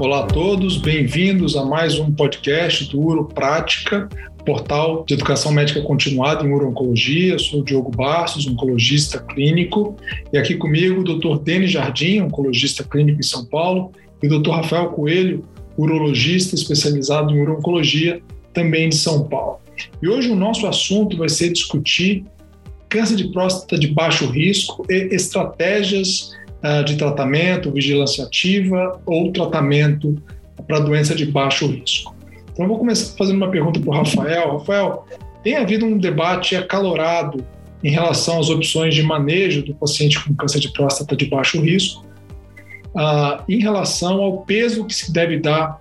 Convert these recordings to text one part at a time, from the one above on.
Olá a todos, bem-vindos a mais um podcast do Uro Prática, portal de educação médica continuada em uro-oncologia. Sou o Diogo Barços, oncologista clínico, e aqui comigo o Dr. Denis Jardim, oncologista clínico em São Paulo, e o Dr. Rafael Coelho, urologista especializado em uro-oncologia, também de São Paulo. E hoje o nosso assunto vai ser discutir câncer de próstata de baixo risco e estratégias de tratamento, vigilância ativa ou tratamento para doença de baixo risco. Então, eu vou começar fazendo uma pergunta para o Rafael. Rafael, tem havido um debate acalorado em relação às opções de manejo do paciente com câncer de próstata de baixo risco, uh, em relação ao peso que se deve dar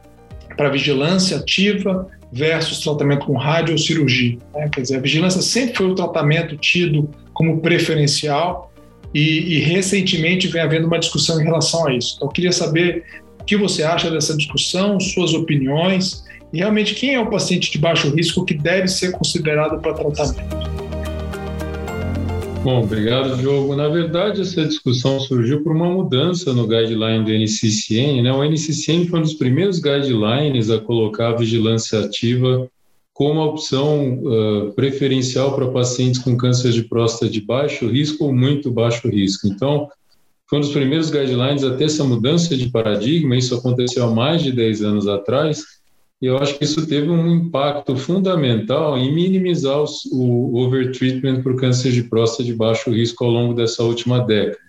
para vigilância ativa versus tratamento com rádio ou cirurgia. Né? Quer dizer, a vigilância sempre foi o tratamento tido como preferencial e, e, recentemente vem havendo uma discussão em relação a isso. Então, eu queria saber o que você acha dessa discussão, suas opiniões e realmente quem é o paciente de baixo risco que deve ser considerado para tratamento. Bom, obrigado, Diogo. Na verdade, essa discussão surgiu por uma mudança no guideline do NCCN. Né? O NCCN foi um dos primeiros guidelines a colocar a vigilância ativa como a opção uh, preferencial para pacientes com câncer de próstata de baixo risco ou muito baixo risco. Então, foi um dos primeiros guidelines a ter essa mudança de paradigma. Isso aconteceu há mais de 10 anos atrás e eu acho que isso teve um impacto fundamental em minimizar os, o overtreatment por câncer de próstata de baixo risco ao longo dessa última década.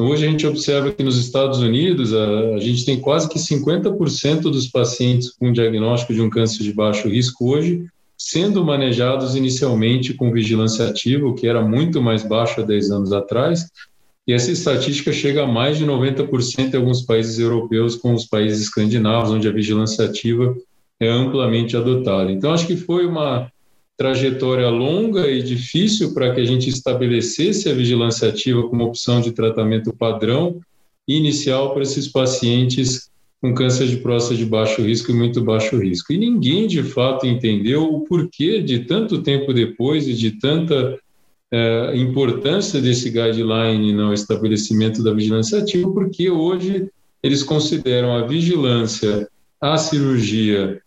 Então, hoje a gente observa que nos Estados Unidos a, a gente tem quase que 50% dos pacientes com diagnóstico de um câncer de baixo risco hoje sendo manejados inicialmente com vigilância ativa, o que era muito mais baixo há 10 anos atrás, e essa estatística chega a mais de 90% em alguns países europeus, como os países escandinavos, onde a vigilância ativa é amplamente adotada. Então, acho que foi uma trajetória longa e difícil para que a gente estabelecesse a vigilância ativa como opção de tratamento padrão inicial para esses pacientes com câncer de próstata de baixo risco e muito baixo risco. E ninguém, de fato, entendeu o porquê de tanto tempo depois e de tanta é, importância desse guideline no estabelecimento da vigilância ativa, porque hoje eles consideram a vigilância, a cirurgia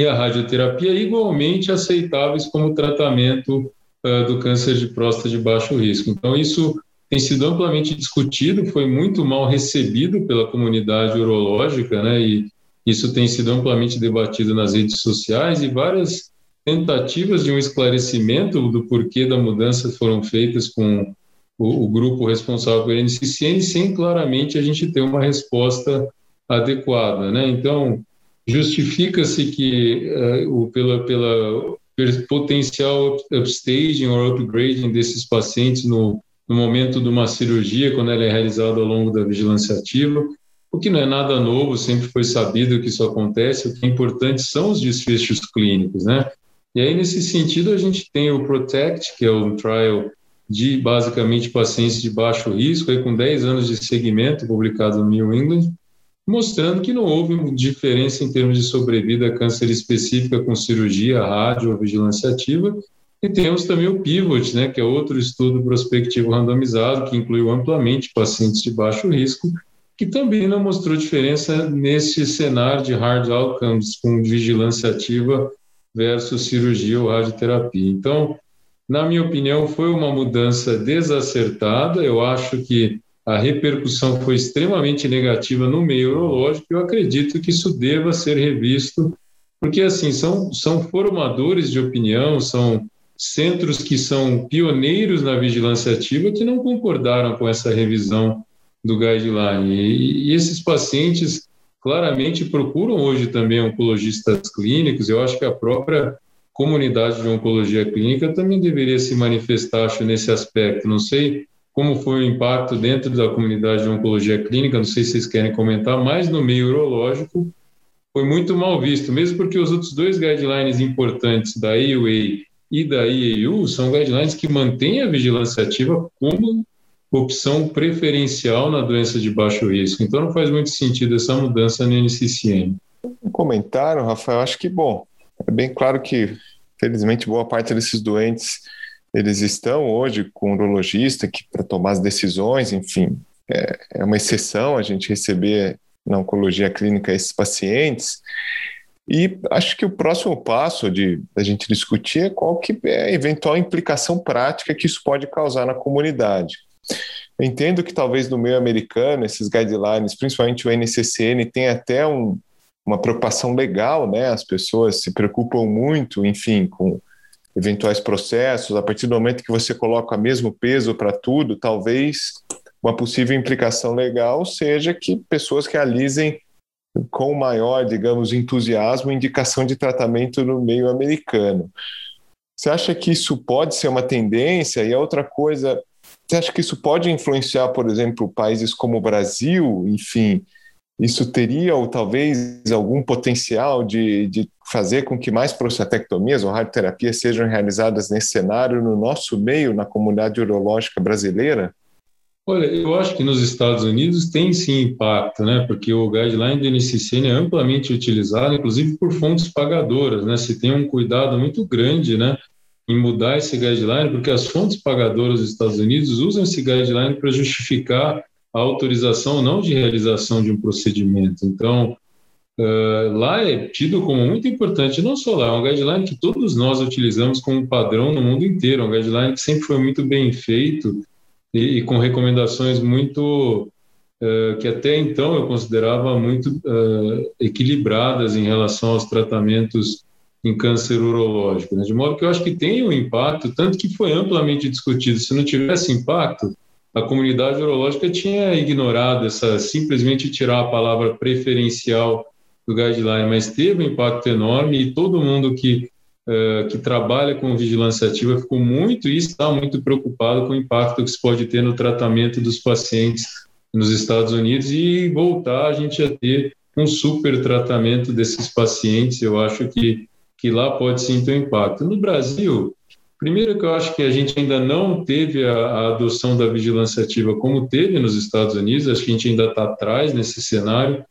e a radioterapia igualmente aceitáveis como tratamento uh, do câncer de próstata de baixo risco. Então, isso tem sido amplamente discutido, foi muito mal recebido pela comunidade urológica, né? E isso tem sido amplamente debatido nas redes sociais e várias tentativas de um esclarecimento do porquê da mudança foram feitas com o, o grupo responsável pelo NCCN, sem claramente a gente ter uma resposta adequada, né? Então, justifica-se que uh, o, pela, pela potencial upstaging ou upgrading desses pacientes no, no momento de uma cirurgia, quando ela é realizada ao longo da vigilância ativa, o que não é nada novo, sempre foi sabido que isso acontece, o que é importante são os desfechos clínicos, né? E aí, nesse sentido, a gente tem o PROTECT, que é um trial de basicamente pacientes de baixo risco, aí com 10 anos de segmento, publicado no New England, mostrando que não houve diferença em termos de sobrevida a câncer específica com cirurgia, rádio ou vigilância ativa. E temos também o PIVOT, né, que é outro estudo prospectivo randomizado, que incluiu amplamente pacientes de baixo risco, que também não mostrou diferença nesse cenário de hard outcomes com vigilância ativa versus cirurgia ou radioterapia. Então, na minha opinião, foi uma mudança desacertada. Eu acho que a repercussão foi extremamente negativa no meio urológico. Eu acredito que isso deva ser revisto, porque assim são são formadores de opinião, são centros que são pioneiros na vigilância ativa que não concordaram com essa revisão do guideline. E, e esses pacientes claramente procuram hoje também oncologistas clínicos. Eu acho que a própria comunidade de oncologia clínica também deveria se manifestar acho, nesse aspecto. Não sei como foi o impacto dentro da comunidade de oncologia clínica, não sei se vocês querem comentar, mas no meio urológico foi muito mal visto, mesmo porque os outros dois guidelines importantes da AUA e da IAU são guidelines que mantêm a vigilância ativa como opção preferencial na doença de baixo risco. Então não faz muito sentido essa mudança no NCCN. Um comentário, Rafael, acho que bom. É bem claro que, felizmente, boa parte desses doentes eles estão hoje com um urologista que para tomar as decisões, enfim, é, é, uma exceção a gente receber na oncologia clínica esses pacientes. E acho que o próximo passo de a gente discutir é qual que é a eventual implicação prática que isso pode causar na comunidade. Eu entendo que talvez no meio americano esses guidelines, principalmente o NCCN, tem até um, uma preocupação legal, né? As pessoas se preocupam muito, enfim, com eventuais processos. A partir do momento que você coloca o mesmo peso para tudo, talvez uma possível implicação legal seja que pessoas realizem com maior, digamos, entusiasmo indicação de tratamento no meio americano. Você acha que isso pode ser uma tendência? E a outra coisa, você acha que isso pode influenciar, por exemplo, países como o Brasil? Enfim, isso teria ou talvez algum potencial de, de fazer com que mais prostatectomias ou radioterapias sejam realizadas nesse cenário no nosso meio, na comunidade urológica brasileira? Olha, eu acho que nos Estados Unidos tem sim impacto, né? Porque o guideline do NCCN é amplamente utilizado, inclusive por fontes pagadoras, né? Se tem um cuidado muito grande, né? Em mudar esse guideline, porque as fontes pagadoras dos Estados Unidos usam esse guideline para justificar a autorização não de realização de um procedimento. Então, uh, lá é tido como muito importante, não só lá, é um guideline que todos nós utilizamos como padrão no mundo inteiro, é um guideline que sempre foi muito bem feito e, e com recomendações muito uh, que até então eu considerava muito uh, equilibradas em relação aos tratamentos em câncer urológico, né? de modo que eu acho que tem um impacto, tanto que foi amplamente discutido. Se não tivesse impacto, a comunidade urológica tinha ignorado essa simplesmente tirar a palavra preferencial do guideline, mas teve um impacto enorme e todo mundo que uh, que trabalha com vigilância ativa ficou muito e está muito preocupado com o impacto que isso pode ter no tratamento dos pacientes nos Estados Unidos e voltar a gente a ter um super tratamento desses pacientes. Eu acho que, que lá pode sim ter um impacto. No Brasil, primeiro que eu acho que a gente ainda não teve a, a adoção da vigilância ativa como teve nos Estados Unidos, acho que a gente ainda está atrás nesse cenário.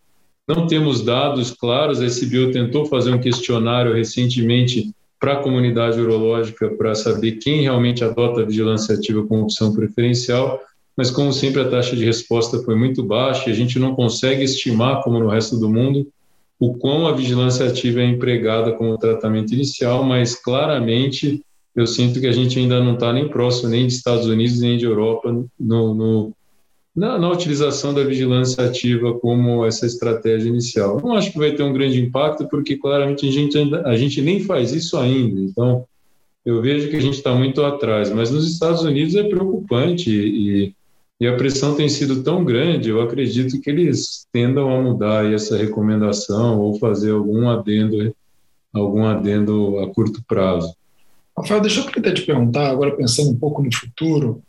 Não temos dados claros, a SBO tentou fazer um questionário recentemente para a comunidade urológica para saber quem realmente adota a vigilância ativa como opção preferencial, mas como sempre a taxa de resposta foi muito baixa e a gente não consegue estimar, como no resto do mundo, o quão a vigilância ativa é empregada como tratamento inicial, mas claramente eu sinto que a gente ainda não está nem próximo nem de Estados Unidos nem de Europa no, no na, na, utilização da vigilância ativa como essa estratégia inicial. Não acho que vai ter um grande impacto, porque claramente a gente, ainda, a gente nem faz isso ainda. Então, eu vejo que a gente está muito atrás. Mas nos Estados Unidos é preocupante e, e, a pressão tem sido tão grande, eu acredito que eles tendam a mudar essa recomendação ou fazer algum adendo, algum adendo a curto prazo. Rafael, deixa eu até te perguntar, agora pensando um pouco no futuro,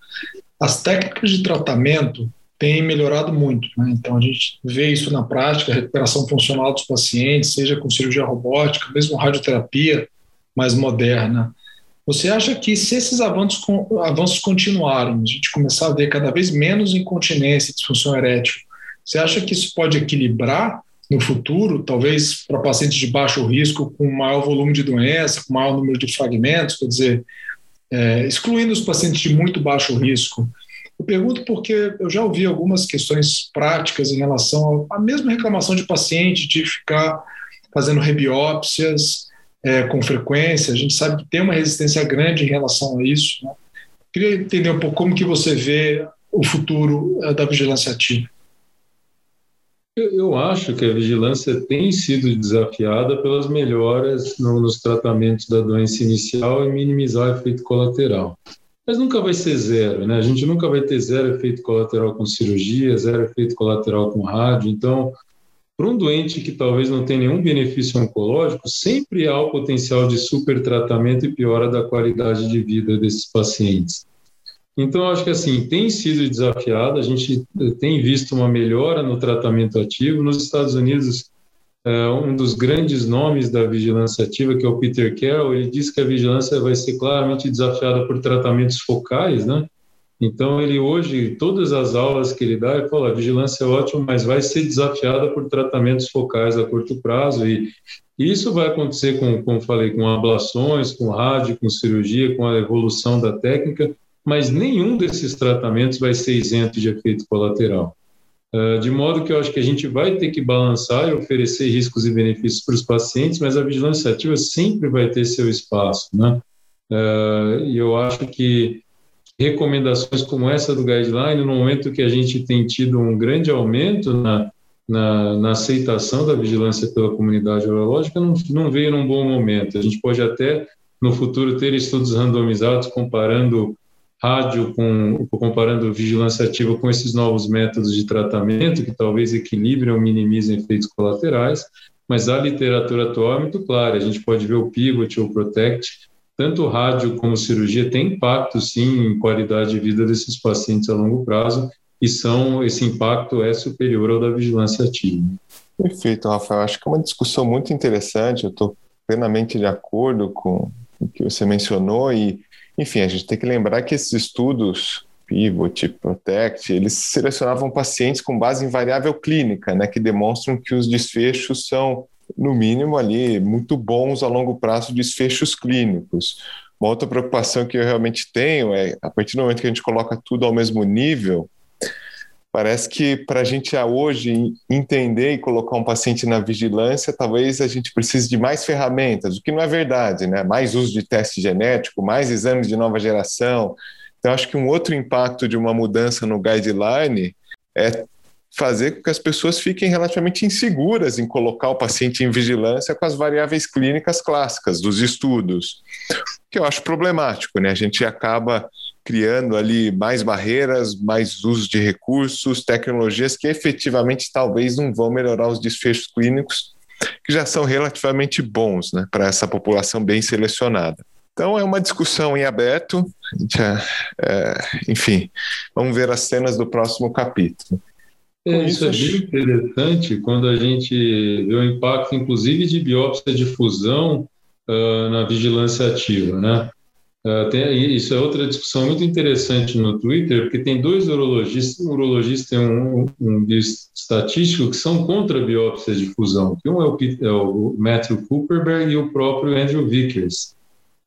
as técnicas de tratamento têm melhorado muito. Né? Então, a gente vê isso na prática, recuperação funcional dos pacientes, seja com cirurgia robótica, mesmo radioterapia mais moderna. Você acha que se esses avanços, avanços continuarem, a gente começar a ver cada vez menos incontinência e disfunção erétil, você acha que isso pode equilibrar no futuro, talvez para pacientes de baixo risco, com maior volume de doença, com maior número de fragmentos, quer dizer, é, excluindo os pacientes de muito baixo risco? Eu pergunto porque eu já ouvi algumas questões práticas em relação à mesma reclamação de paciente de ficar fazendo rebiópsias é, com frequência. A gente sabe que tem uma resistência grande em relação a isso. Né? Queria entender um pouco como que você vê o futuro é, da vigilância ativa. Eu acho que a vigilância tem sido desafiada pelas melhoras nos tratamentos da doença inicial e minimizar o efeito colateral. Mas nunca vai ser zero, né? A gente nunca vai ter zero efeito colateral com cirurgia, zero efeito colateral com rádio. Então, para um doente que talvez não tenha nenhum benefício oncológico, sempre há o potencial de supertratamento e piora da qualidade de vida desses pacientes. Então, acho que assim, tem sido desafiado, a gente eh, tem visto uma melhora no tratamento ativo. Nos Estados Unidos, um dos grandes nomes da vigilância ativa, que é o Peter Carroll, ele diz que a vigilância vai ser claramente desafiada por tratamentos focais, né? Então, ele hoje, todas as aulas que ele dá, ele fala, a vigilância é ótima, mas vai ser desafiada por tratamentos focais a curto prazo e isso vai acontecer com, como falei, com ablações, com rádio, com cirurgia, com a evolução da técnica, mas nenhum desses tratamentos vai ser isento de efeito colateral. Uh, de modo que eu acho que a gente vai ter que balançar e oferecer riscos e benefícios para os pacientes, mas a vigilância ativa sempre vai ter seu espaço, né? Uh, e eu acho que recomendações como essa do guideline, no momento que a gente tem tido um grande aumento na, na, na aceitação da vigilância pela comunidade urológica, não, não veio num bom momento. A gente pode até, no futuro, ter estudos randomizados comparando rádio com comparando vigilância ativa com esses novos métodos de tratamento que talvez equilibrem ou minimizem efeitos colaterais, mas a literatura atual é muito clara. A gente pode ver o Pivot ou o Protect tanto rádio como cirurgia tem impacto, sim, em qualidade de vida desses pacientes a longo prazo, e são, esse impacto é superior ao da vigilância ativa. Perfeito, Rafael. Acho que é uma discussão muito interessante. Eu estou plenamente de acordo com o que você mencionou e, enfim, a gente tem que lembrar que esses estudos Pivot, Protect, eles selecionavam pacientes com base em variável clínica, né, que demonstram que os desfechos são no mínimo ali, muito bons a longo prazo desfechos clínicos. Uma outra preocupação que eu realmente tenho é, a partir do momento que a gente coloca tudo ao mesmo nível, parece que para a gente hoje entender e colocar um paciente na vigilância, talvez a gente precise de mais ferramentas, o que não é verdade, né? Mais uso de teste genético, mais exames de nova geração. Então, acho que um outro impacto de uma mudança no guideline é fazer com que as pessoas fiquem relativamente inseguras em colocar o paciente em vigilância com as variáveis clínicas clássicas dos estudos, que eu acho problemático, né? A gente acaba criando ali mais barreiras, mais uso de recursos, tecnologias que efetivamente talvez não vão melhorar os desfechos clínicos, que já são relativamente bons, né, para essa população bem selecionada. Então é uma discussão em aberto, é, é, enfim, vamos ver as cenas do próximo capítulo. É, isso é bem interessante quando a gente vê o impacto, inclusive, de biópsia de fusão uh, na vigilância ativa, né? Tem, isso é outra discussão muito interessante no Twitter, porque tem dois urologistas, um urologista e um, um, estatístico que são contra a biópsia de fusão. Um é o, é o Matthew Cooperberg e o próprio Andrew Vickers,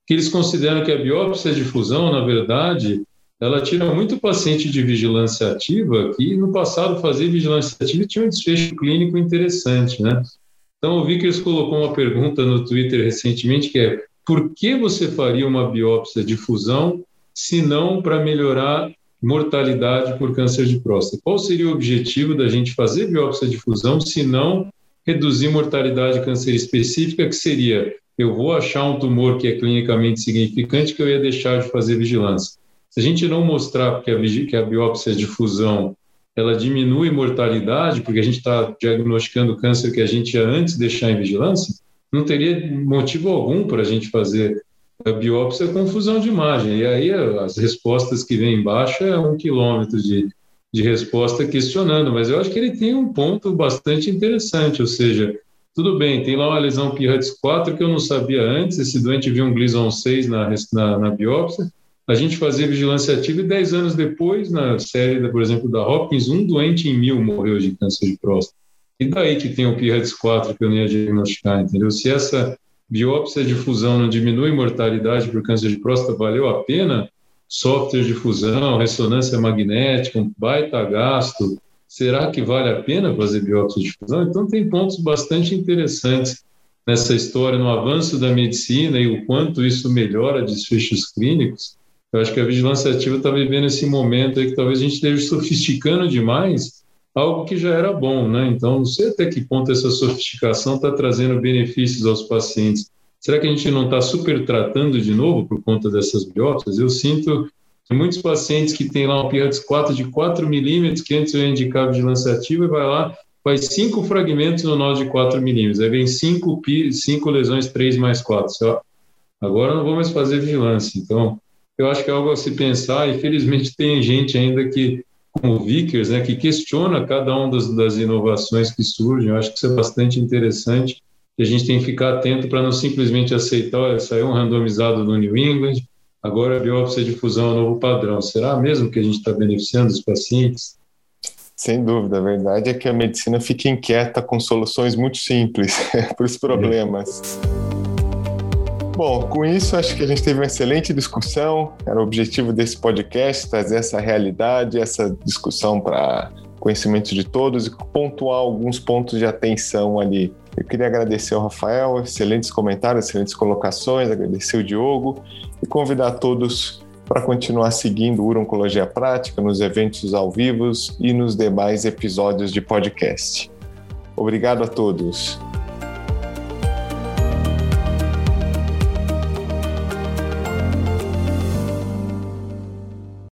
que eles consideram que a biópsia de fusão, na verdade, ela tira muito paciente de vigilância ativa que no passado fazia vigilância ativa e tinha um desfecho clínico interessante, né? Então o Vickers colocou uma pergunta no Twitter recentemente que é por que você faria uma biópsia de fusão se não para melhorar mortalidade por câncer de próstata? Qual seria o objetivo da gente fazer biópsia de fusão se não reduzir mortalidade de câncer específica, que seria eu vou achar um tumor que é clinicamente significante que eu ia deixar de fazer vigilância. Se a gente não mostrar que a, que a biópsia de fusão ela diminui mortalidade, porque a gente está diagnosticando câncer que a gente ia antes deixar em vigilância, não teria motivo algum para a gente fazer a biópsia com fusão de imagem. E aí as respostas que vêm embaixo é um quilômetro de, de resposta questionando, mas eu acho que ele tem um ponto bastante interessante, ou seja, tudo bem, tem lá uma lesão PIRATS 4 que eu não sabia antes, esse doente viu um Gleason 6 na, na, na biópsia, a gente fazia vigilância ativa e 10 anos depois, na série, por exemplo, da Hopkins, um doente em mil morreu de câncer de próstata. E daí que tem o PIRADS 4 que eu nem ia diagnosticar, entendeu? Se essa biópsia de fusão não diminui mortalidade por câncer de próstata, valeu a pena? Software de fusão, ressonância magnética, um baita gasto. Será que vale a pena fazer biópsia de fusão? Então, tem pontos bastante interessantes nessa história, no avanço da medicina e o quanto isso melhora desfechos clínicos eu acho que a vigilância ativa está vivendo esse momento aí que talvez a gente esteja sofisticando demais algo que já era bom, né? Então, não sei até que ponto essa sofisticação está trazendo benefícios aos pacientes. Será que a gente não está super tratando de novo por conta dessas biópsias? Eu sinto que muitos pacientes que têm lá um PIRATS 4 de 4 milímetros, que antes eu ia indicar vigilância ativa, e vai lá, faz cinco fragmentos no nó de 4 milímetros. Aí vem cinco, cinco lesões, 3 mais 4. Agora não vou mais fazer vigilância. Então, eu acho que é algo a se pensar, e felizmente tem gente ainda que, o Vickers, né, que questiona cada uma das, das inovações que surgem, eu acho que isso é bastante interessante, e a gente tem que ficar atento para não simplesmente aceitar, olha, saiu um randomizado no New England, agora a biópsia de fusão é o novo padrão. Será mesmo que a gente está beneficiando os pacientes? Sem dúvida, a verdade é que a medicina fica inquieta com soluções muito simples para os problemas. É. Bom, com isso acho que a gente teve uma excelente discussão. Era o objetivo desse podcast trazer essa realidade, essa discussão para conhecimento de todos e pontuar alguns pontos de atenção ali. Eu queria agradecer ao Rafael, excelentes comentários, excelentes colocações, agradecer o Diogo e convidar todos para continuar seguindo o Oncologia Prática nos eventos ao vivo e nos demais episódios de podcast. Obrigado a todos.